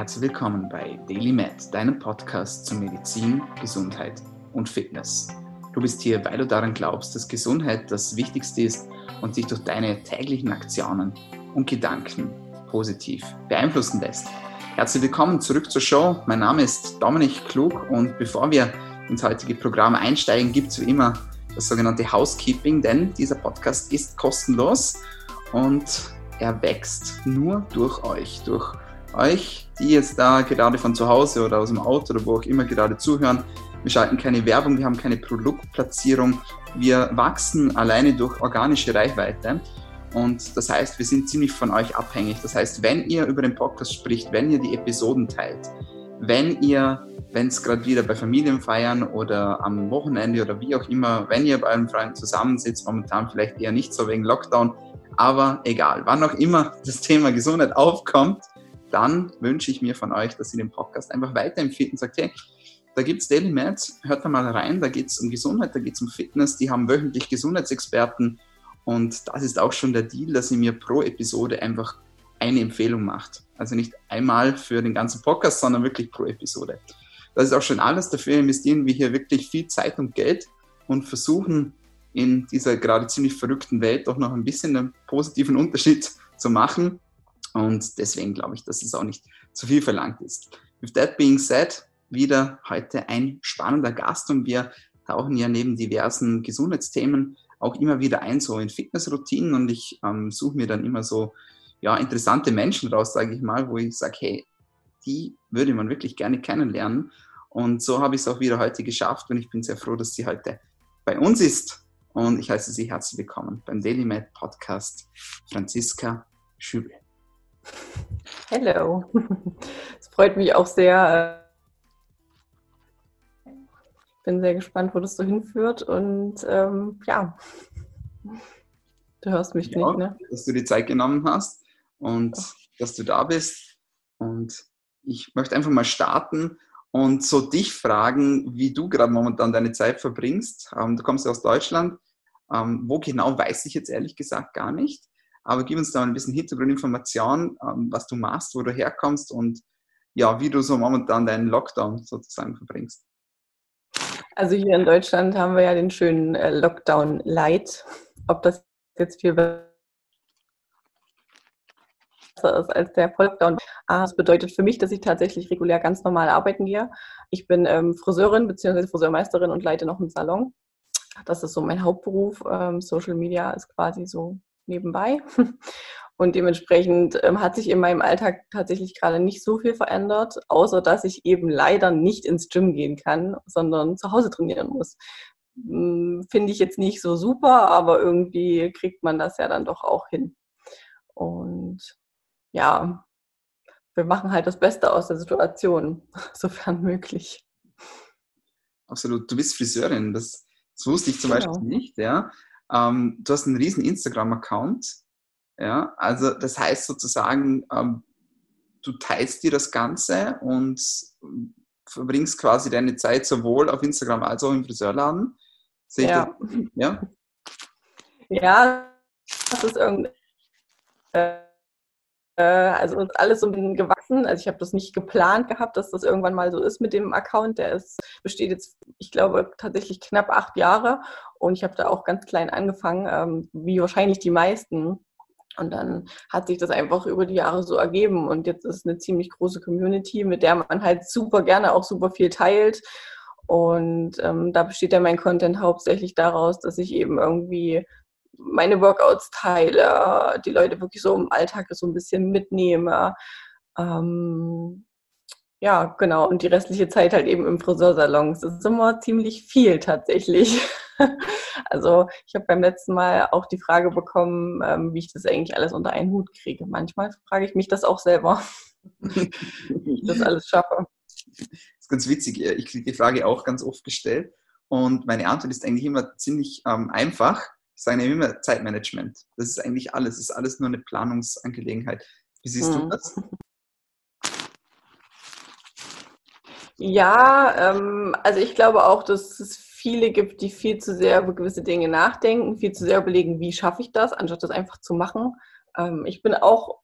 Herzlich willkommen bei Daily Med, deinem Podcast zu Medizin, Gesundheit und Fitness. Du bist hier, weil du daran glaubst, dass Gesundheit das Wichtigste ist und dich durch deine täglichen Aktionen und Gedanken positiv beeinflussen lässt. Herzlich willkommen zurück zur Show. Mein Name ist Dominik Klug und bevor wir ins heutige Programm einsteigen, gibt es wie immer das sogenannte Housekeeping, denn dieser Podcast ist kostenlos und er wächst nur durch euch, durch euch, die jetzt da gerade von zu Hause oder aus dem Auto oder wo auch immer gerade zuhören. Wir schalten keine Werbung, wir haben keine Produktplatzierung. Wir wachsen alleine durch organische Reichweite. Und das heißt, wir sind ziemlich von euch abhängig. Das heißt, wenn ihr über den Podcast spricht, wenn ihr die Episoden teilt, wenn ihr, wenn es gerade wieder bei Familienfeiern oder am Wochenende oder wie auch immer, wenn ihr bei euren Freunden zusammensitzt, momentan vielleicht eher nicht so wegen Lockdown, aber egal, wann auch immer das Thema Gesundheit aufkommt, dann wünsche ich mir von euch, dass ihr den Podcast einfach weiterempfehlt und sagt, hey, da gibt es Daily Meds, hört da mal rein, da geht es um Gesundheit, da geht es um Fitness, die haben wöchentlich Gesundheitsexperten und das ist auch schon der Deal, dass ihr mir pro Episode einfach eine Empfehlung macht. Also nicht einmal für den ganzen Podcast, sondern wirklich pro Episode. Das ist auch schon alles. Dafür investieren wir hier wirklich viel Zeit und Geld und versuchen in dieser gerade ziemlich verrückten Welt doch noch ein bisschen einen positiven Unterschied zu machen. Und deswegen glaube ich, dass es auch nicht zu viel verlangt ist. With that being said, wieder heute ein spannender Gast und wir tauchen ja neben diversen Gesundheitsthemen auch immer wieder ein, so in Fitnessroutinen und ich ähm, suche mir dann immer so ja, interessante Menschen raus, sage ich mal, wo ich sage, hey, die würde man wirklich gerne kennenlernen. Und so habe ich es auch wieder heute geschafft und ich bin sehr froh, dass sie heute bei uns ist. Und ich heiße Sie herzlich willkommen beim Daily Med Podcast, Franziska Schübel. Hallo. Es freut mich auch sehr. Ich bin sehr gespannt, wo das so hinführt. Und ähm, ja, du hörst mich ja, nicht, ne? Dass du die Zeit genommen hast und Ach. dass du da bist. Und ich möchte einfach mal starten und so dich fragen, wie du gerade momentan deine Zeit verbringst. Ähm, du kommst ja aus Deutschland. Ähm, wo genau, weiß ich jetzt ehrlich gesagt gar nicht. Aber gib uns da ein bisschen Hintergrundinformation, ähm, was du machst, wo du herkommst und ja, wie du so momentan deinen Lockdown sozusagen verbringst. Also hier in Deutschland haben wir ja den schönen äh, Lockdown Light. Ob das jetzt viel besser ist als der Volllockdown. Ah, das bedeutet für mich, dass ich tatsächlich regulär ganz normal arbeiten gehe. Ich bin ähm, Friseurin bzw. Friseurmeisterin und leite noch einen Salon. Das ist so mein Hauptberuf. Ähm, Social Media ist quasi so nebenbei. Und dementsprechend ähm, hat sich in meinem Alltag tatsächlich gerade nicht so viel verändert, außer dass ich eben leider nicht ins Gym gehen kann, sondern zu Hause trainieren muss. Hm, finde ich jetzt nicht so super, aber irgendwie kriegt man das ja dann doch auch hin. Und ja, wir machen halt das Beste aus der Situation, sofern möglich. Absolut. Du bist Friseurin, das, das wusste ich zum genau. Beispiel nicht, ja. Ähm, du hast einen riesen Instagram-Account. Ja, also das heißt sozusagen, ähm, du teilst dir das Ganze und verbringst quasi deine Zeit sowohl auf Instagram als auch im Friseurladen. Sehe ja. ja. Ja, das ist irgendwie. Äh, also uns alles so ein bisschen gewachsen. Also ich habe das nicht geplant gehabt, dass das irgendwann mal so ist mit dem Account. Der ist, besteht jetzt, ich glaube, tatsächlich knapp acht Jahre und ich habe da auch ganz klein angefangen, ähm, wie wahrscheinlich die meisten. Und dann hat sich das einfach über die Jahre so ergeben. Und jetzt ist eine ziemlich große Community, mit der man halt super gerne auch super viel teilt. Und ähm, da besteht ja mein Content hauptsächlich daraus, dass ich eben irgendwie meine Workouts teile, die Leute wirklich so im Alltag so ein bisschen mitnehme. Ähm, ja, genau. Und die restliche Zeit halt eben im Friseursalon. Es ist immer ziemlich viel tatsächlich. Also ich habe beim letzten Mal auch die Frage bekommen, ähm, wie ich das eigentlich alles unter einen Hut kriege. Manchmal frage ich mich das auch selber, wie ich das alles schaffe. Das ist ganz witzig. Ich kriege die Frage auch ganz oft gestellt. Und meine Antwort ist eigentlich immer ziemlich ähm, einfach. Ich sage immer Zeitmanagement. Das ist eigentlich alles. Das ist alles nur eine Planungsangelegenheit. Wie siehst mhm. du das? Ja, ähm, also ich glaube auch, dass es viele gibt, die viel zu sehr über gewisse Dinge nachdenken, viel zu sehr überlegen, wie schaffe ich das, anstatt das einfach zu machen. Ähm, ich bin auch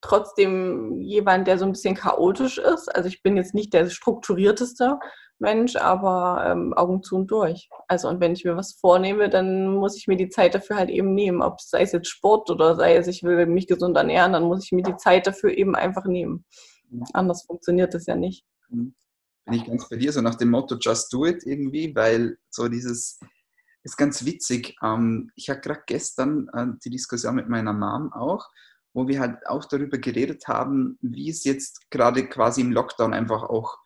trotzdem jemand, der so ein bisschen chaotisch ist. Also ich bin jetzt nicht der strukturierteste Mensch, aber ähm, Augen zu und durch. Also und wenn ich mir was vornehme, dann muss ich mir die Zeit dafür halt eben nehmen. Ob es sei es jetzt Sport oder sei es, ich will mich gesund ernähren, dann muss ich mir die Zeit dafür eben einfach nehmen. Mhm. Anders funktioniert das ja nicht. Mhm. Bin ich ganz bei dir, so nach dem Motto Just Do It irgendwie, weil so dieses ist ganz witzig. Ähm, ich hatte gerade gestern äh, die Diskussion mit meiner Mom auch, wo wir halt auch darüber geredet haben, wie es jetzt gerade quasi im Lockdown einfach auch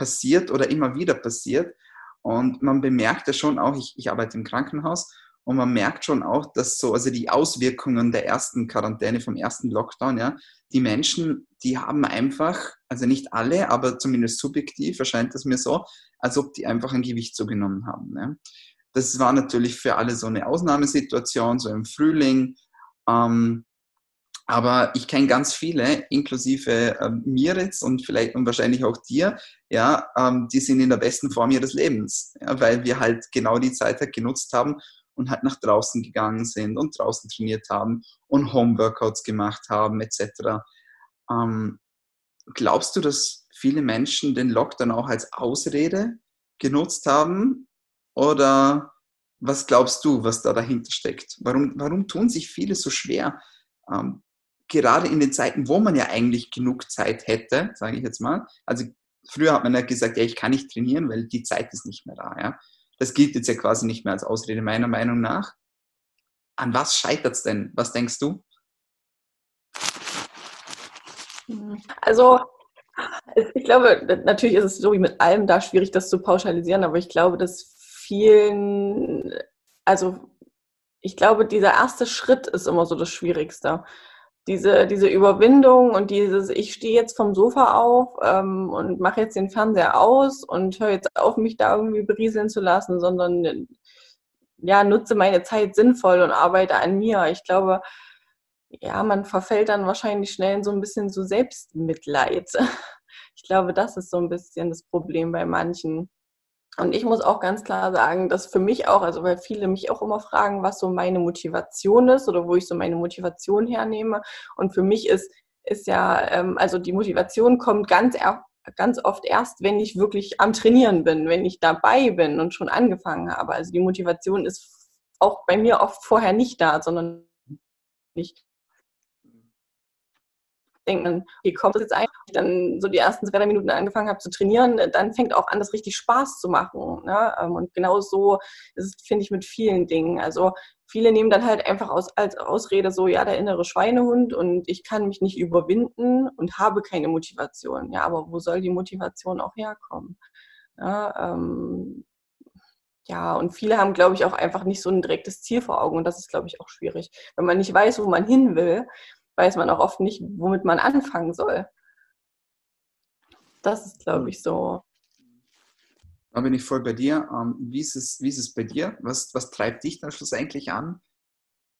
passiert oder immer wieder passiert. Und man bemerkt ja schon auch, ich, ich arbeite im Krankenhaus und man merkt schon auch, dass so, also die Auswirkungen der ersten Quarantäne, vom ersten Lockdown, ja, die Menschen, die haben einfach, also nicht alle, aber zumindest subjektiv erscheint es mir so, als ob die einfach ein Gewicht zugenommen haben. Ne? Das war natürlich für alle so eine Ausnahmesituation, so im Frühling. Ähm, aber ich kenne ganz viele, inklusive äh, mir jetzt und vielleicht und wahrscheinlich auch dir, ja, ähm, die sind in der besten Form ihres Lebens, ja, weil wir halt genau die Zeit halt genutzt haben und halt nach draußen gegangen sind und draußen trainiert haben und Homeworkouts gemacht haben etc. Ähm, glaubst du, dass viele Menschen den Lockdown auch als Ausrede genutzt haben oder was glaubst du, was da dahinter steckt? Warum, warum tun sich viele so schwer? Ähm, gerade in den Zeiten, wo man ja eigentlich genug Zeit hätte, sage ich jetzt mal. Also früher hat man ja gesagt, ja, ich kann nicht trainieren, weil die Zeit ist nicht mehr da. Ja? Das gilt jetzt ja quasi nicht mehr als Ausrede, meiner Meinung nach. An was scheitert es denn? Was denkst du? Also ich glaube, natürlich ist es so wie mit allem da schwierig, das zu pauschalisieren, aber ich glaube, dass vielen, also ich glaube, dieser erste Schritt ist immer so das Schwierigste. Diese, diese Überwindung und dieses, ich stehe jetzt vom Sofa auf ähm, und mache jetzt den Fernseher aus und höre jetzt auf, mich da irgendwie berieseln zu lassen, sondern ja, nutze meine Zeit sinnvoll und arbeite an mir. Ich glaube, ja, man verfällt dann wahrscheinlich schnell in so ein bisschen so Selbstmitleid. Ich glaube, das ist so ein bisschen das Problem bei manchen. Und ich muss auch ganz klar sagen, dass für mich auch, also weil viele mich auch immer fragen, was so meine Motivation ist oder wo ich so meine Motivation hernehme. Und für mich ist, ist ja, ähm, also die Motivation kommt ganz, ganz oft erst, wenn ich wirklich am Trainieren bin, wenn ich dabei bin und schon angefangen habe. Also die Motivation ist auch bei mir oft vorher nicht da, sondern nicht denkt man, okay, kommt das jetzt ein? Dann so die ersten zwei, drei Minuten angefangen habe zu trainieren, dann fängt auch an, das richtig Spaß zu machen. Ne? Ähm, und genau so ist es, finde ich, mit vielen Dingen. Also viele nehmen dann halt einfach aus, als Ausrede so, ja, der innere Schweinehund und ich kann mich nicht überwinden und habe keine Motivation. Ja, aber wo soll die Motivation auch herkommen? Ja, ähm, ja, und viele haben, glaube ich, auch einfach nicht so ein direktes Ziel vor Augen und das ist, glaube ich, auch schwierig. Wenn man nicht weiß, wo man hin will, weiß man auch oft nicht, womit man anfangen soll. Das ist, glaube ich, so. Da bin ich voll bei dir. Ähm, wie ist es, wie ist es bei dir? Was, was treibt dich dann schlussendlich an?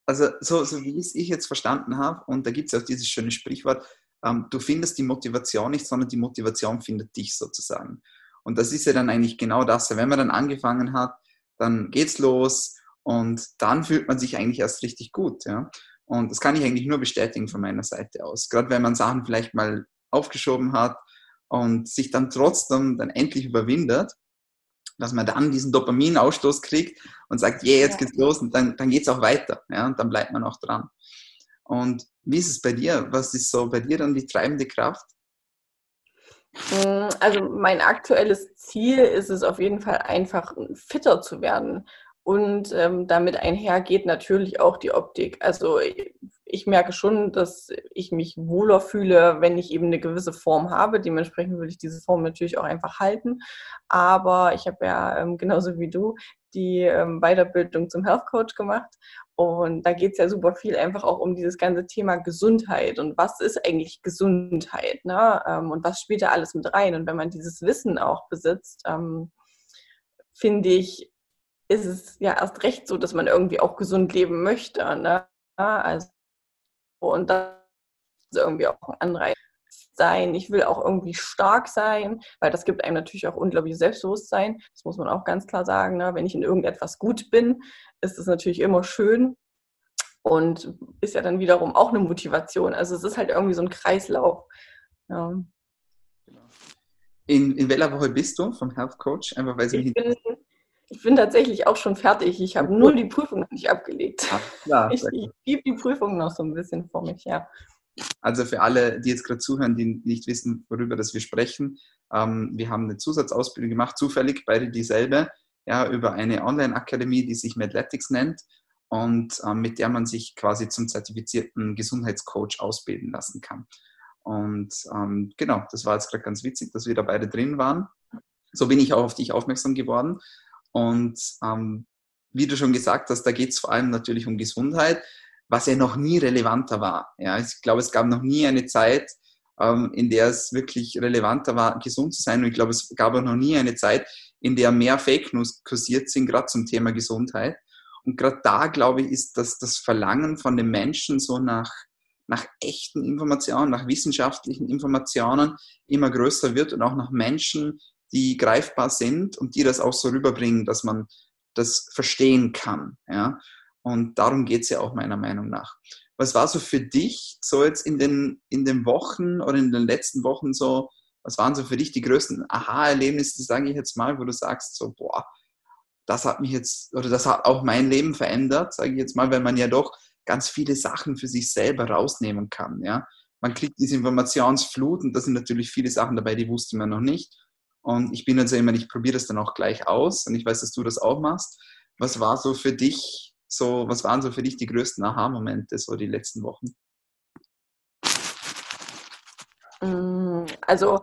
Also, so, so wie es ich jetzt verstanden habe, und da gibt es auch dieses schöne Sprichwort, ähm, du findest die Motivation nicht, sondern die Motivation findet dich sozusagen. Und das ist ja dann eigentlich genau das. Wenn man dann angefangen hat, dann geht's los und dann fühlt man sich eigentlich erst richtig gut. Ja? Und das kann ich eigentlich nur bestätigen von meiner Seite aus. Gerade wenn man Sachen vielleicht mal aufgeschoben hat und sich dann trotzdem dann endlich überwindet, dass man dann diesen Dopaminausstoß kriegt und sagt, yeah, jetzt geht's los und dann, dann geht's auch weiter. Ja, und dann bleibt man auch dran. Und wie ist es bei dir? Was ist so bei dir dann die treibende Kraft? Hm, also mein aktuelles Ziel ist es auf jeden Fall einfach fitter zu werden. Und ähm, damit einhergeht natürlich auch die Optik. Also ich merke schon, dass ich mich wohler fühle, wenn ich eben eine gewisse Form habe. Dementsprechend will ich diese Form natürlich auch einfach halten. Aber ich habe ja ähm, genauso wie du die ähm, Weiterbildung zum Health Coach gemacht. Und da geht es ja super viel einfach auch um dieses ganze Thema Gesundheit und was ist eigentlich Gesundheit ne? Ähm, und was spielt da alles mit rein. Und wenn man dieses Wissen auch besitzt, ähm, finde ich, ist es ja erst recht so, dass man irgendwie auch gesund leben möchte. Ne? Also, und das ist irgendwie auch ein Anreiz sein. Ich will auch irgendwie stark sein, weil das gibt einem natürlich auch unglaubliches Selbstbewusstsein. Das muss man auch ganz klar sagen. Ne? Wenn ich in irgendetwas gut bin, ist es natürlich immer schön. und ist ja dann wiederum auch eine Motivation. Also es ist halt irgendwie so ein Kreislauf. Ja. In, in welcher Woche bist du vom Health Coach? Einfach weil sie ich, bin, ich bin tatsächlich auch schon fertig. Ich habe nur die Prüfung nicht abgelegt. Ach, klar, ich, ich gebe die Prüfung noch so ein bisschen vor mich, ja. Also für alle, die jetzt gerade zuhören, die nicht wissen, worüber das wir sprechen, ähm, wir haben eine Zusatzausbildung gemacht, zufällig beide dieselbe, ja, über eine Online-Akademie, die sich Medletics nennt und ähm, mit der man sich quasi zum zertifizierten Gesundheitscoach ausbilden lassen kann. Und ähm, genau, das war jetzt gerade ganz witzig, dass wir da beide drin waren. So bin ich auch auf dich aufmerksam geworden. Und ähm, wie du schon gesagt hast, da geht es vor allem natürlich um Gesundheit, was ja noch nie relevanter war. Ja, ich glaube, es gab noch nie eine Zeit, ähm, in der es wirklich relevanter war, gesund zu sein. Und ich glaube, es gab auch noch nie eine Zeit, in der mehr Fake News kursiert sind, gerade zum Thema Gesundheit. Und gerade da, glaube ich, ist das, das Verlangen von den Menschen so nach, nach echten Informationen, nach wissenschaftlichen Informationen immer größer wird und auch nach Menschen, die greifbar sind und die das auch so rüberbringen, dass man das verstehen kann. Ja? Und darum geht es ja auch meiner Meinung nach. Was war so für dich so jetzt in den, in den Wochen oder in den letzten Wochen so, was waren so für dich die größten Aha-Erlebnisse, sage ich jetzt mal, wo du sagst, so, boah, das hat mich jetzt, oder das hat auch mein Leben verändert, sage ich jetzt mal, weil man ja doch ganz viele Sachen für sich selber rausnehmen kann. Ja? Man kriegt diese Informationsflut und da sind natürlich viele Sachen dabei, die wusste man noch nicht. Und ich bin also immer, ich probiere das dann auch gleich aus und ich weiß, dass du das auch machst. Was war so für dich, so, was waren so für dich die größten Aha-Momente, so die letzten Wochen? Mm, also,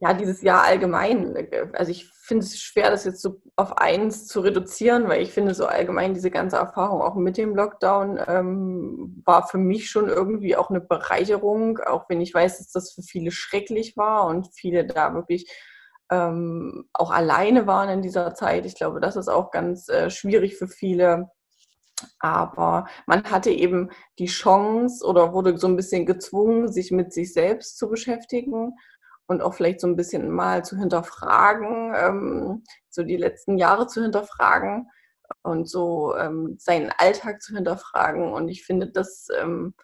ja, dieses Jahr allgemein. Also ich finde es schwer, das jetzt so auf eins zu reduzieren, weil ich finde so allgemein diese ganze Erfahrung auch mit dem Lockdown ähm, war für mich schon irgendwie auch eine Bereicherung, auch wenn ich weiß, dass das für viele schrecklich war und viele da wirklich ähm, auch alleine waren in dieser Zeit. Ich glaube, das ist auch ganz äh, schwierig für viele. Aber man hatte eben die Chance oder wurde so ein bisschen gezwungen, sich mit sich selbst zu beschäftigen und auch vielleicht so ein bisschen mal zu hinterfragen, ähm, so die letzten Jahre zu hinterfragen und so ähm, seinen Alltag zu hinterfragen. Und ich finde, das ähm,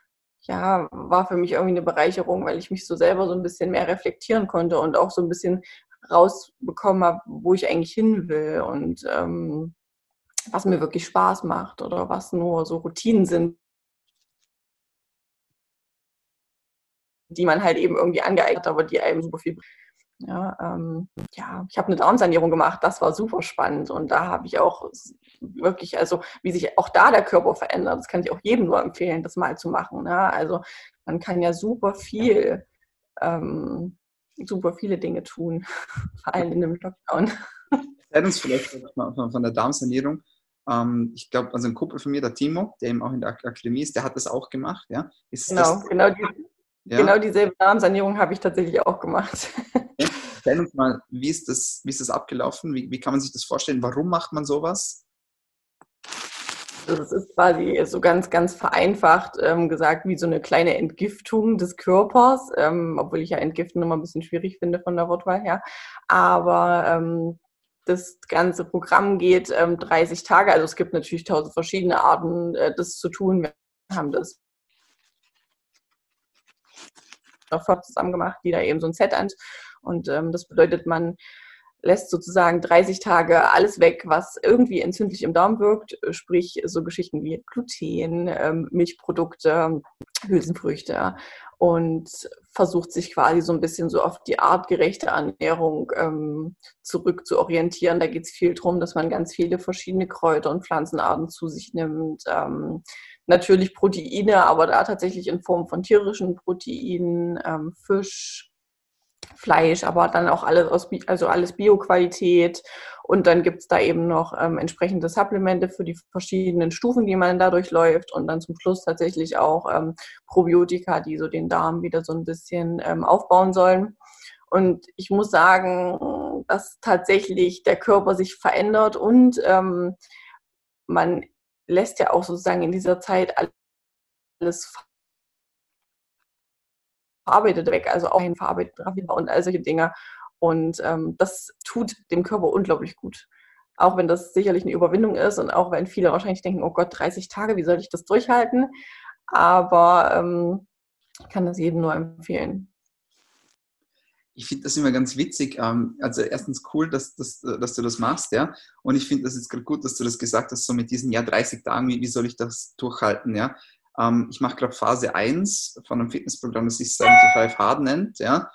ja, war für mich irgendwie eine Bereicherung, weil ich mich so selber so ein bisschen mehr reflektieren konnte und auch so ein bisschen rausbekommen habe, wo ich eigentlich hin will und ähm, was mir wirklich Spaß macht oder was nur so Routinen sind, die man halt eben irgendwie angeeignet hat, aber die einem super viel. Ja, ähm, ja ich habe eine Darmsanierung gemacht, das war super spannend und da habe ich auch wirklich, also wie sich auch da der Körper verändert, das kann ich auch jedem nur empfehlen, das mal zu machen. Ne? Also man kann ja super viel ähm, super viele Dinge tun, vor allem in dem Lockdown. Erzähl uns vielleicht von, der Darmsanierung. Ähm, ich glaube, also ein Kumpel von mir, der Timo, der eben auch in der Akademie ist, der hat das auch gemacht. Ja? Ist genau, das, genau, die, ja? genau dieselbe Darmsanierung habe ich tatsächlich auch gemacht. Erzähl uns mal, wie ist das, wie ist das abgelaufen? Wie, wie kann man sich das vorstellen? Warum macht man sowas? Also es ist quasi so ganz, ganz vereinfacht ähm, gesagt wie so eine kleine Entgiftung des Körpers, ähm, obwohl ich ja Entgiften immer ein bisschen schwierig finde von der Wortwahl her. Aber ähm, das ganze Programm geht 30 ähm, Tage. Also es gibt natürlich tausend verschiedene Arten, äh, das zu tun. Wir haben das noch zusammen gemacht, die da eben so ein Set an. Und ähm, das bedeutet, man lässt sozusagen 30 Tage alles weg, was irgendwie entzündlich im Darm wirkt, sprich so Geschichten wie Gluten, ähm, Milchprodukte, Hülsenfrüchte und versucht sich quasi so ein bisschen so auf die artgerechte Ernährung ähm, zurück. Da geht es viel darum, dass man ganz viele verschiedene Kräuter und Pflanzenarten zu sich nimmt. Ähm, natürlich Proteine, aber da tatsächlich in Form von tierischen Proteinen, ähm, Fisch, Fleisch, aber dann auch alles aus, also alles Bio-Qualität. Und dann gibt es da eben noch ähm, entsprechende Supplemente für die verschiedenen Stufen, die man dadurch läuft. Und dann zum Schluss tatsächlich auch ähm, Probiotika, die so den Darm wieder so ein bisschen ähm, aufbauen sollen. Und ich muss sagen, dass tatsächlich der Körper sich verändert und ähm, man lässt ja auch sozusagen in dieser Zeit alles verarbeitet weg, also auch ein verarbeiteter und all solche Dinge. Und ähm, das tut dem Körper unglaublich gut. auch wenn das sicherlich eine Überwindung ist und auch wenn viele wahrscheinlich denken, oh Gott, 30 Tage, wie soll ich das durchhalten? Aber ähm, ich kann das jedem nur empfehlen. Ich finde das immer ganz witzig. Ähm, also erstens cool, dass, dass, dass du das machst, ja. Und ich finde das jetzt gerade gut, dass du das gesagt hast, so mit diesen ja 30 Tagen, wie, wie soll ich das durchhalten, ja. Ähm, ich mache gerade Phase 1 von einem Fitnessprogramm, das sich 75 Hard nennt, ja.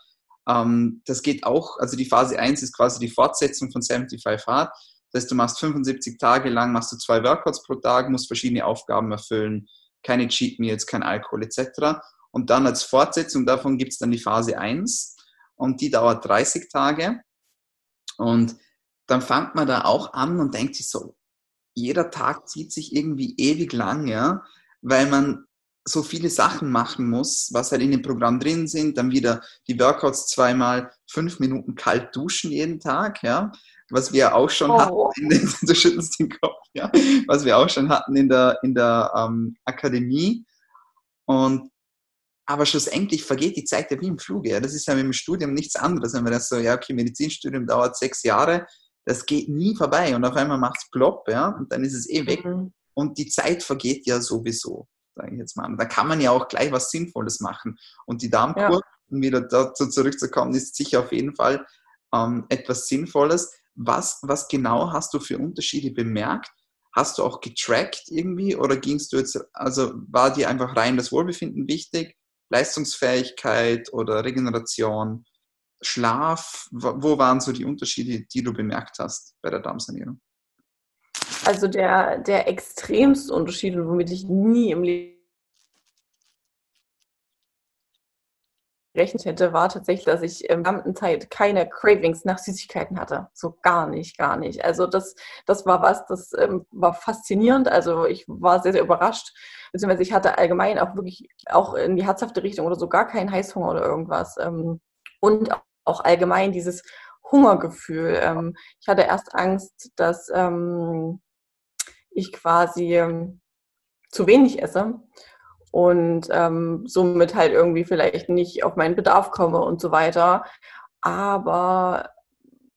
Ähm, das geht auch, also die Phase 1 ist quasi die Fortsetzung von 75 Hard. Das heißt, du machst 75 Tage lang, machst du zwei Workouts pro Tag, musst verschiedene Aufgaben erfüllen, keine Cheat Meals, kein Alkohol etc. Und dann als Fortsetzung davon gibt es dann die Phase 1 und die dauert 30 Tage. Und dann fängt man da auch an und denkt sich so, jeder Tag zieht sich irgendwie ewig lang, ja, weil man so viele Sachen machen muss, was halt in dem Programm drin sind, dann wieder die Workouts zweimal fünf Minuten kalt duschen jeden Tag, ja, was wir auch schon oh. hatten, in, du schüttelst den Kopf, ja, was wir auch schon hatten in der, in der ähm, Akademie und aber schlussendlich vergeht die Zeit ja wie im Fluge. Ja. Das ist ja mit dem Studium nichts anderes. Wenn man das so, ja, okay, Medizinstudium dauert sechs Jahre, das geht nie vorbei und auf einmal macht es plopp, ja, und dann ist es eh weg. Mhm. Und die Zeit vergeht ja sowieso, sage ich jetzt mal. Und da kann man ja auch gleich was Sinnvolles machen. Und die Darmkur, ja. um wieder dazu zurückzukommen, ist sicher auf jeden Fall ähm, etwas Sinnvolles. Was, was genau hast du für Unterschiede bemerkt? Hast du auch getrackt irgendwie oder gingst du jetzt, also war dir einfach rein das Wohlbefinden wichtig? Leistungsfähigkeit oder Regeneration, Schlaf? Wo waren so die Unterschiede, die du bemerkt hast bei der Darmsanierung? Also der, der extremste Unterschied, womit ich nie im Leben gerechnet hätte, war tatsächlich, dass ich in der gesamten Zeit keine Cravings nach Süßigkeiten hatte. So gar nicht, gar nicht. Also das, das war was, das ähm, war faszinierend. Also ich war sehr, sehr überrascht. Beziehungsweise ich hatte allgemein auch wirklich auch in die herzhafte Richtung oder so gar keinen Heißhunger oder irgendwas. Ähm, und auch allgemein dieses Hungergefühl. Ähm, ich hatte erst Angst, dass ähm, ich quasi ähm, zu wenig esse und ähm, somit halt irgendwie vielleicht nicht auf meinen Bedarf komme und so weiter. Aber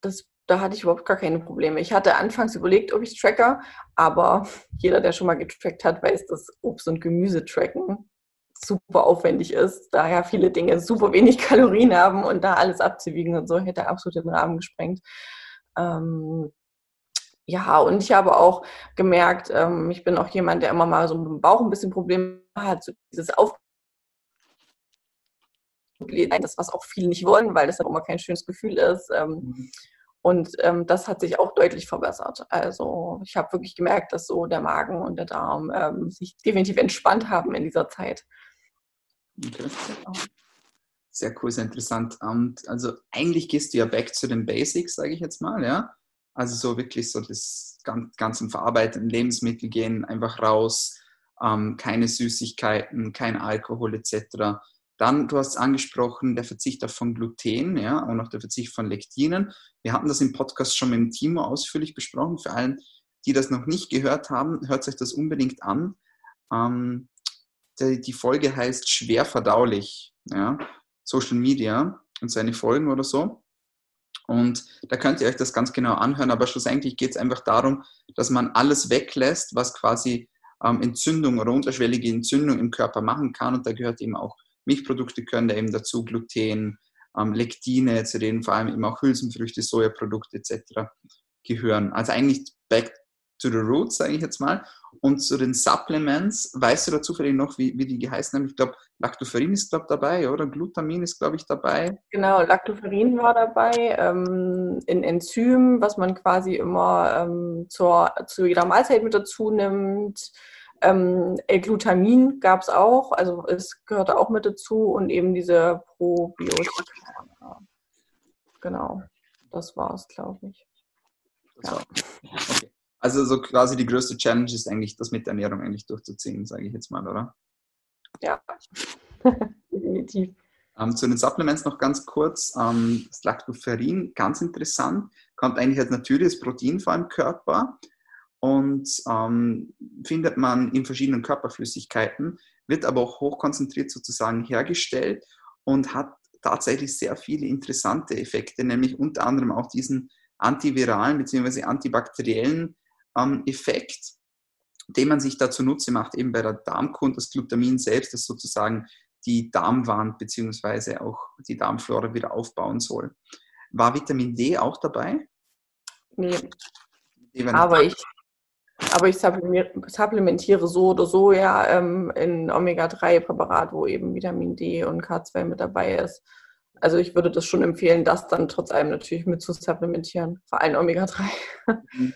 das, da hatte ich überhaupt gar keine Probleme. Ich hatte anfangs überlegt, ob ich tracke, aber jeder, der schon mal getrackt hat, weiß, dass Obst und Gemüse tracken super aufwendig ist, da ja viele Dinge super wenig Kalorien haben und da alles abzuwiegen und so, hätte absolut den Rahmen gesprengt. Ähm, ja, und ich habe auch gemerkt, ähm, ich bin auch jemand, der immer mal so mit dem Bauch ein bisschen Probleme hat, so dieses Auf das, was auch viele nicht wollen, weil das dann immer kein schönes Gefühl ist. Ähm, mhm. Und ähm, das hat sich auch deutlich verbessert. Also ich habe wirklich gemerkt, dass so der Magen und der Darm ähm, sich definitiv entspannt haben in dieser Zeit. Okay. Genau. Sehr cool, sehr interessant. Und also eigentlich gehst du ja back zu den Basics, sage ich jetzt mal, ja. Also so wirklich so das ganze verarbeiteten Lebensmittel gehen einfach raus, ähm, keine Süßigkeiten, kein Alkohol etc. Dann, du hast angesprochen, der Verzicht auf von Gluten ja, und auch der Verzicht von Lektinen. Wir hatten das im Podcast schon mit dem Timo ausführlich besprochen. Für allen, die das noch nicht gehört haben, hört euch das unbedingt an. Ähm, die, die, Folge heißt Schwer verdaulich, ja, Social Media und seine Folgen oder so. Und da könnt ihr euch das ganz genau anhören, aber schlussendlich geht es einfach darum, dass man alles weglässt, was quasi ähm, Entzündung oder unterschwellige Entzündung im Körper machen kann. Und da gehört eben auch Milchprodukte können da eben dazu, Gluten, ähm, Lektine, zu denen vor allem eben auch Hülsenfrüchte, Sojaprodukte etc. gehören. Also eigentlich back to the roots, sage ich jetzt mal. Und zu den Supplements, weißt du da zufällig noch, wie, wie die geheißen haben? Ich glaube, Lactoferrin ist, glaube dabei, oder? Glutamin ist, glaube ich, dabei. Genau, Lactoferrin war dabei. Ähm, in Enzym, was man quasi immer ähm, zur, zu jeder Mahlzeit mit dazu nimmt. Ähm, L-Glutamin gab es auch, also es gehörte auch mit dazu und eben diese Probiotika. Genau, das war es, glaube ich. Das ja. Okay. Also so quasi die größte Challenge ist eigentlich, das mit der Ernährung eigentlich durchzuziehen, sage ich jetzt mal, oder? Ja, definitiv. Ähm, zu den Supplements noch ganz kurz. Ähm, das Lactoferrin, ganz interessant, kommt eigentlich als natürliches Protein vor im Körper und ähm, findet man in verschiedenen Körperflüssigkeiten, wird aber auch hochkonzentriert sozusagen hergestellt und hat tatsächlich sehr viele interessante Effekte, nämlich unter anderem auch diesen antiviralen bzw. antibakteriellen ähm, Effekt, den man sich da zunutze macht, eben bei der Darmkund, das Glutamin selbst, das sozusagen die Darmwand bzw. auch die Darmflora wieder aufbauen soll. War Vitamin D auch dabei? Nee. Aber ich, aber ich supplementiere so oder so ja ähm, in Omega-3-Präparat, wo eben Vitamin D und K2 mit dabei ist. Also ich würde das schon empfehlen, das dann trotz allem natürlich mit zu supplementieren, vor allem Omega-3. Mhm.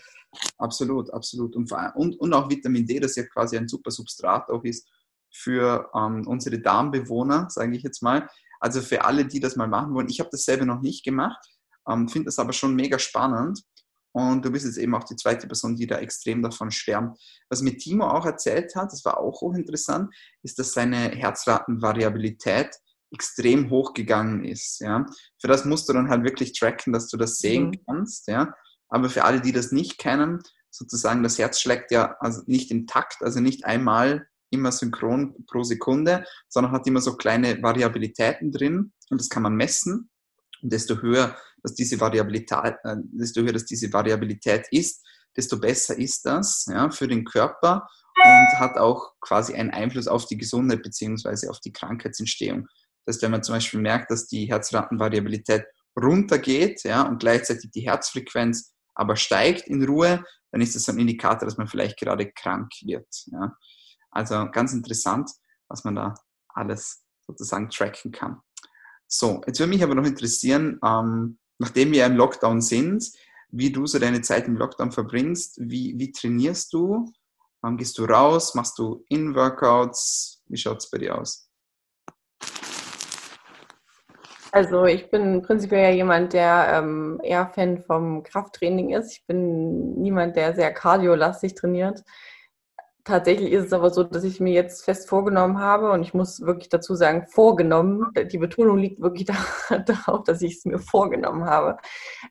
Absolut, absolut. Und, und, und auch Vitamin D, das ja quasi ein super Substrat auch ist für ähm, unsere Darmbewohner, sage ich jetzt mal. Also für alle, die das mal machen wollen. Ich habe das selber noch nicht gemacht, ähm, finde das aber schon mega spannend. Und du bist jetzt eben auch die zweite Person, die da extrem davon schwärmt. Was mir Timo auch erzählt hat, das war auch hochinteressant, ist, dass seine Herzratenvariabilität extrem hochgegangen ist. Ja. Für das musst du dann halt wirklich tracken, dass du das sehen mhm. kannst. Ja. Aber für alle, die das nicht kennen, sozusagen das Herz schlägt ja also nicht im Takt, also nicht einmal immer synchron pro Sekunde, sondern hat immer so kleine Variabilitäten drin und das kann man messen. Und desto höher, dass diese Variabilität, äh, desto höher, dass diese Variabilität ist, desto besser ist das ja, für den Körper und hat auch quasi einen Einfluss auf die Gesundheit beziehungsweise auf die Krankheitsentstehung. Das heißt, wenn man zum Beispiel merkt, dass die Herzratenvariabilität runtergeht ja, und gleichzeitig die Herzfrequenz aber steigt in Ruhe, dann ist das ein Indikator, dass man vielleicht gerade krank wird. Ja. Also ganz interessant, was man da alles sozusagen tracken kann. So, jetzt würde mich aber noch interessieren, ähm, nachdem wir im Lockdown sind, wie du so deine Zeit im Lockdown verbringst. Wie, wie trainierst du? Wann gehst du raus? Machst du In-Workouts? Wie schaut es bei dir aus? Also ich bin prinzipiell ja jemand, der ähm, eher Fan vom Krafttraining ist. Ich bin niemand, der sehr kardiolastig trainiert. Tatsächlich ist es aber so, dass ich mir jetzt fest vorgenommen habe und ich muss wirklich dazu sagen, vorgenommen, die Betonung liegt wirklich darauf, dass ich es mir vorgenommen habe,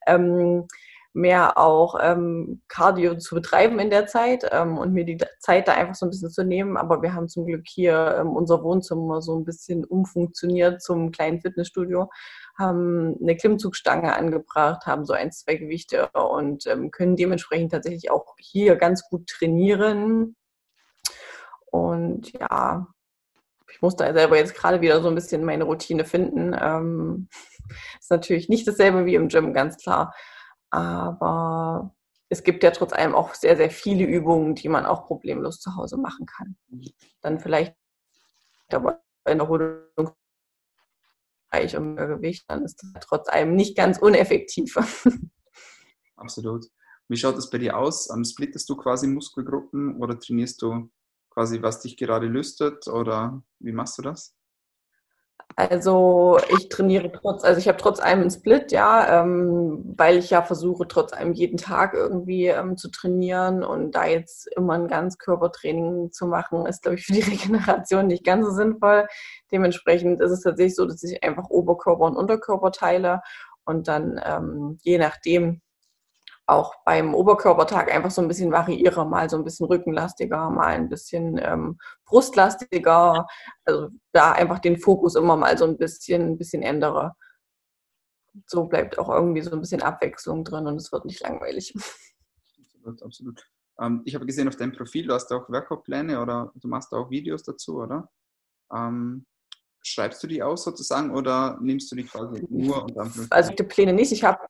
ähm, mehr auch ähm, Cardio zu betreiben in der Zeit ähm, und mir die Zeit da einfach so ein bisschen zu nehmen. Aber wir haben zum Glück hier ähm, unser Wohnzimmer so ein bisschen umfunktioniert zum kleinen Fitnessstudio, haben eine Klimmzugstange angebracht, haben so ein, zwei Gewichte und ähm, können dementsprechend tatsächlich auch hier ganz gut trainieren. Und ja, ich muss da selber jetzt gerade wieder so ein bisschen meine Routine finden. Ähm, ist natürlich nicht dasselbe wie im Gym, ganz klar. Aber es gibt ja trotz allem auch sehr, sehr viele Übungen, die man auch problemlos zu Hause machen kann. Dann vielleicht aber in der Erholungsbereich um Gewicht, dann ist das trotz allem nicht ganz uneffektiv. Absolut. Wie schaut das bei dir aus? Splittest du quasi Muskelgruppen oder trainierst du quasi, was dich gerade lüstet oder wie machst du das? Also ich trainiere trotz, also ich habe trotz allem einen Split, ja, ähm, weil ich ja versuche, trotz allem jeden Tag irgendwie ähm, zu trainieren und da jetzt immer ein Ganzkörpertraining zu machen, ist, glaube ich, für die Regeneration nicht ganz so sinnvoll. Dementsprechend ist es tatsächlich so, dass ich einfach Oberkörper und Unterkörper teile und dann ähm, je nachdem, auch beim Oberkörpertag einfach so ein bisschen variiere, mal so ein bisschen rückenlastiger, mal ein bisschen ähm, brustlastiger. Also da einfach den Fokus immer mal so ein bisschen, ein bisschen ändere. So bleibt auch irgendwie so ein bisschen Abwechslung drin und es wird nicht langweilig. Absolut, absolut. Ähm, ich habe gesehen auf deinem Profil, du hast auch Workout-Pläne oder du machst auch Videos dazu, oder? Ähm, schreibst du die aus sozusagen oder nimmst du die quasi nur? Und dann also die Pläne nicht. Ich habe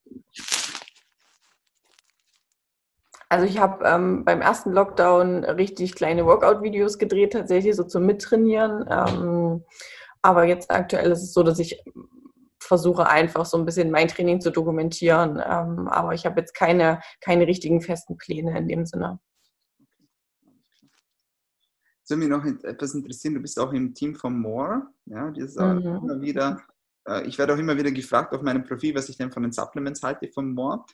also ich habe ähm, beim ersten Lockdown richtig kleine Workout-Videos gedreht, tatsächlich so zum Mittrainieren. Ähm, aber jetzt aktuell ist es so, dass ich versuche einfach so ein bisschen mein Training zu dokumentieren. Ähm, aber ich habe jetzt keine, keine richtigen festen Pläne in dem Sinne. Würde mich noch etwas interessieren, du bist auch im Team von More. Ja, das ist mhm. immer wieder, äh, ich werde auch immer wieder gefragt auf meinem Profil, was ich denn von den Supplements halte von More.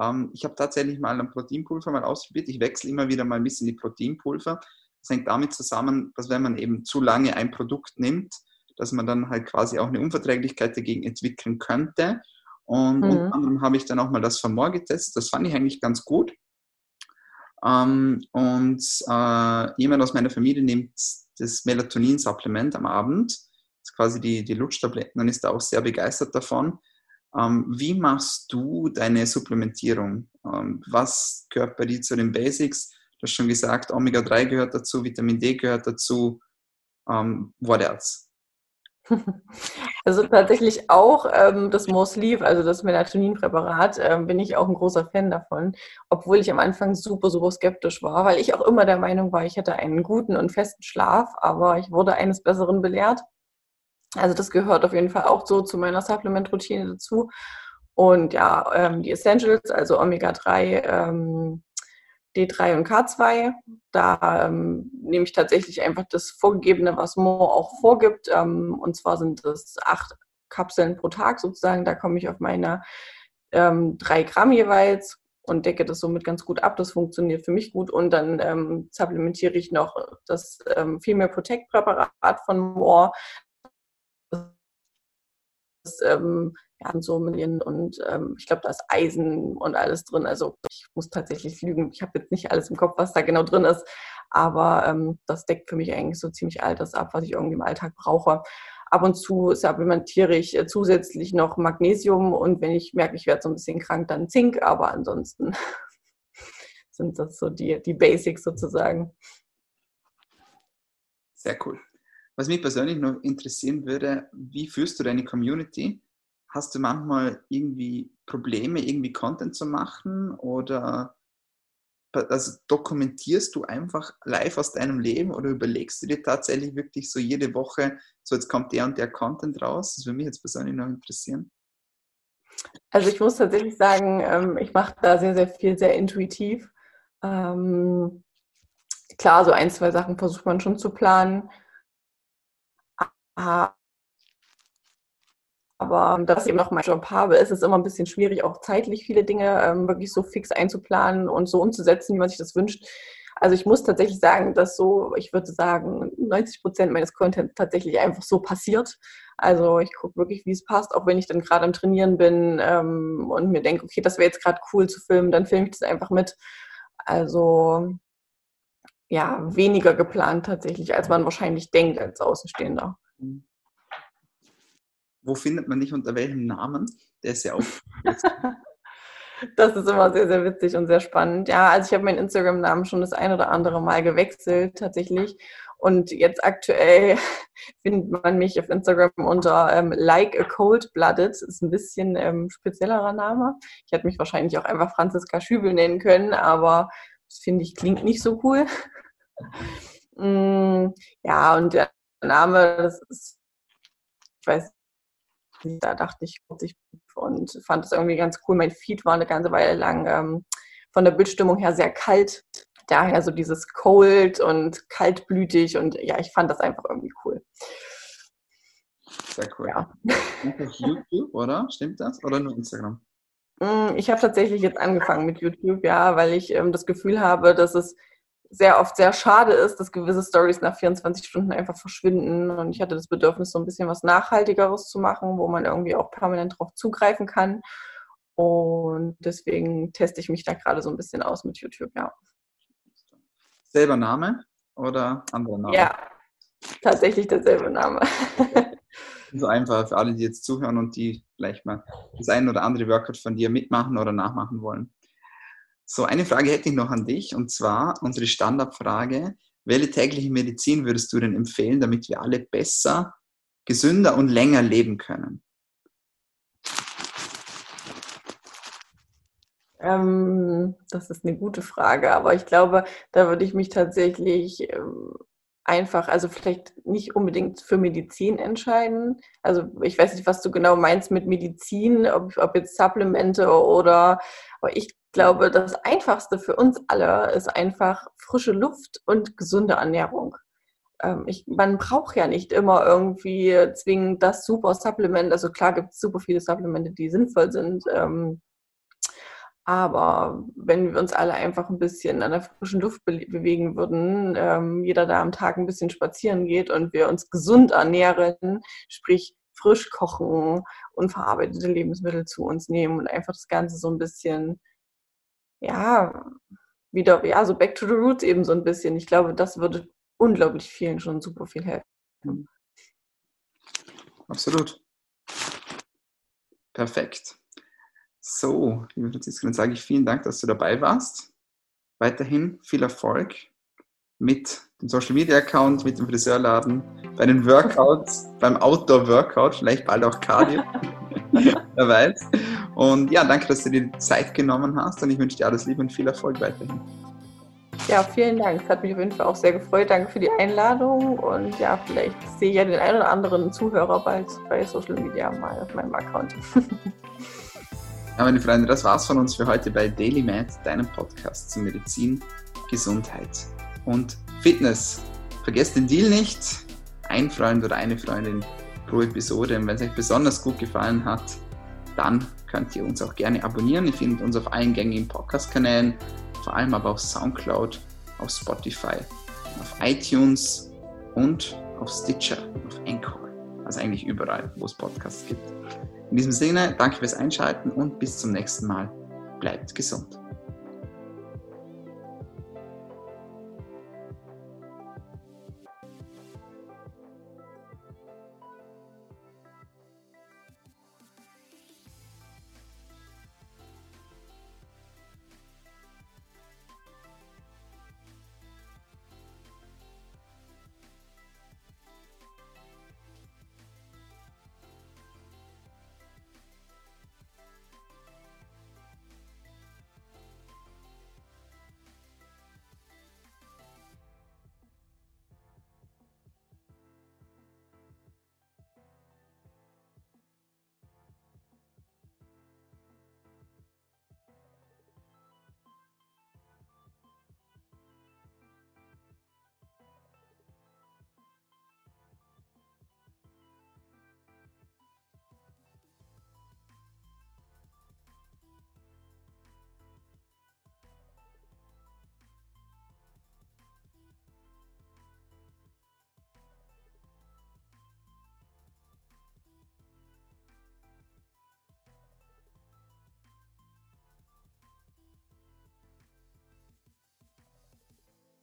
Ähm, ich habe tatsächlich mal ein Proteinpulver mal ausprobiert. Ich wechsle immer wieder mal ein bisschen die Proteinpulver. Das hängt damit zusammen, dass wenn man eben zu lange ein Produkt nimmt, dass man dann halt quasi auch eine Unverträglichkeit dagegen entwickeln könnte. Und mhm. unter anderem habe ich dann auch mal das von More getestet. Das fand ich eigentlich ganz gut. Ähm, und äh, jemand aus meiner Familie nimmt das Melatonin-Supplement am Abend. Das ist quasi die, die Lutschtabletten und ist da auch sehr begeistert davon. Ähm, wie machst du deine Supplementierung? Ähm, was gehört bei dir zu den Basics? Du hast schon gesagt, Omega-3 gehört dazu, Vitamin D gehört dazu. Ähm, what else? Also tatsächlich auch ähm, das More Sleeve, also das Melatonin-Präparat, ähm, bin ich auch ein großer Fan davon, obwohl ich am Anfang super, super skeptisch war, weil ich auch immer der Meinung war, ich hätte einen guten und festen Schlaf, aber ich wurde eines Besseren belehrt. Also das gehört auf jeden Fall auch so zu meiner Supplement-Routine dazu. Und ja, ähm, die Essentials, also Omega-3, ähm, D3 und K2. Da ähm, nehme ich tatsächlich einfach das Vorgegebene, was Mo auch vorgibt. Ähm, und zwar sind das acht Kapseln pro Tag sozusagen. Da komme ich auf meine ähm, drei Gramm jeweils und decke das somit ganz gut ab. Das funktioniert für mich gut. Und dann ähm, supplementiere ich noch das ähm, Female Protect Präparat von Moore. Ähm, ja, so Millionen und ähm, ich glaube, da ist Eisen und alles drin. Also ich muss tatsächlich lügen. Ich habe jetzt nicht alles im Kopf, was da genau drin ist, aber ähm, das deckt für mich eigentlich so ziemlich all das ab, was ich irgendwie im Alltag brauche. Ab und zu supplementiere ich äh, zusätzlich noch Magnesium und wenn ich merke, ich werde so ein bisschen krank, dann Zink, aber ansonsten sind das so die, die Basics sozusagen. Sehr cool. Was mich persönlich noch interessieren würde, wie führst du deine Community? hast du manchmal irgendwie Probleme, irgendwie Content zu machen oder also dokumentierst du einfach live aus deinem Leben oder überlegst du dir tatsächlich wirklich so jede Woche, so jetzt kommt der und der Content raus? Das würde mich jetzt persönlich noch interessieren. Also ich muss tatsächlich sagen, ähm, ich mache da sehr, sehr viel, sehr intuitiv. Ähm, klar, so ein, zwei Sachen versucht man schon zu planen. Aber da ich eben noch meinen Job habe, ist es immer ein bisschen schwierig, auch zeitlich viele Dinge ähm, wirklich so fix einzuplanen und so umzusetzen, wie man sich das wünscht. Also ich muss tatsächlich sagen, dass so, ich würde sagen, 90 Prozent meines Contents tatsächlich einfach so passiert. Also ich gucke wirklich, wie es passt, auch wenn ich dann gerade am Trainieren bin ähm, und mir denke, okay, das wäre jetzt gerade cool zu filmen, dann filme ich das einfach mit. Also ja, weniger geplant tatsächlich, als man wahrscheinlich denkt als Außenstehender. Wo findet man dich unter welchem Namen? Der ist ja auch. das ist immer sehr, sehr witzig und sehr spannend. Ja, also ich habe meinen Instagram-Namen schon das ein oder andere Mal gewechselt tatsächlich. Und jetzt aktuell findet man mich auf Instagram unter ähm, Like a Cold Blooded. Das ist ein bisschen ähm, speziellerer Name. Ich hätte mich wahrscheinlich auch einfach Franziska Schübel nennen können, aber das finde ich klingt nicht so cool. mm, ja, und der Name, das ist, ich weiß da dachte ich und fand es irgendwie ganz cool. Mein Feed war eine ganze Weile lang ähm, von der Bildstimmung her sehr kalt. Daher so dieses cold und kaltblütig und ja, ich fand das einfach irgendwie cool. Sehr cool. Ja. YouTube, oder? Stimmt das? Oder nur Instagram? Mm, ich habe tatsächlich jetzt angefangen mit YouTube, ja, weil ich ähm, das Gefühl habe, dass es sehr oft sehr schade ist, dass gewisse Stories nach 24 Stunden einfach verschwinden. Und ich hatte das Bedürfnis, so ein bisschen was Nachhaltigeres zu machen, wo man irgendwie auch permanent drauf zugreifen kann. Und deswegen teste ich mich da gerade so ein bisschen aus mit YouTube, ja. Selber Name oder anderer Name? Ja, tatsächlich derselbe Name. so einfach für alle, die jetzt zuhören und die vielleicht mal das ein oder andere Workout von dir mitmachen oder nachmachen wollen. So, eine Frage hätte ich noch an dich und zwar unsere Standardfrage. Welche tägliche Medizin würdest du denn empfehlen, damit wir alle besser, gesünder und länger leben können? Ähm, das ist eine gute Frage, aber ich glaube, da würde ich mich tatsächlich ähm, einfach, also vielleicht nicht unbedingt für Medizin entscheiden. Also ich weiß nicht, was du genau meinst mit Medizin, ob, ob jetzt Supplemente oder, aber ich glaube, das Einfachste für uns alle ist einfach frische Luft und gesunde Ernährung. Ähm, ich, man braucht ja nicht immer irgendwie zwingend das super Supplement. Also klar gibt es super viele Supplemente, die sinnvoll sind. Ähm, aber wenn wir uns alle einfach ein bisschen an der frischen Luft be bewegen würden, ähm, jeder da am Tag ein bisschen spazieren geht und wir uns gesund ernähren, sprich frisch kochen, unverarbeitete Lebensmittel zu uns nehmen und einfach das Ganze so ein bisschen, ja, wieder, ja, so back to the roots eben so ein bisschen. Ich glaube, das würde unglaublich vielen schon super viel helfen. Absolut. Perfekt. So, liebe Franziska, dann sage ich vielen Dank, dass du dabei warst. Weiterhin viel Erfolg mit dem Social Media Account, mit dem Friseurladen, bei den Workouts, beim Outdoor Workout, vielleicht bald auch Cardio. Wer weiß. Und ja, danke, dass du dir die Zeit genommen hast und ich wünsche dir alles Liebe und viel Erfolg weiterhin. Ja, vielen Dank. Es hat mich auf jeden Fall auch sehr gefreut. Danke für die Einladung und ja, vielleicht sehe ich ja den einen oder anderen Zuhörer bald bei Social Media mal auf meinem Account. Ja, meine Freunde, das war's von uns für heute bei Daily Med, deinem Podcast zu Medizin, Gesundheit und Fitness. Vergesst den Deal nicht. Ein Freund oder eine Freundin pro Episode. Und wenn es euch besonders gut gefallen hat, dann könnt ihr uns auch gerne abonnieren. Ihr findet uns auf allen gängigen Podcast-Kanälen, vor allem aber auf Soundcloud, auf Spotify, auf iTunes und auf Stitcher, auf Anchor. Also eigentlich überall, wo es Podcasts gibt. In diesem Sinne, danke fürs Einschalten und bis zum nächsten Mal. Bleibt gesund.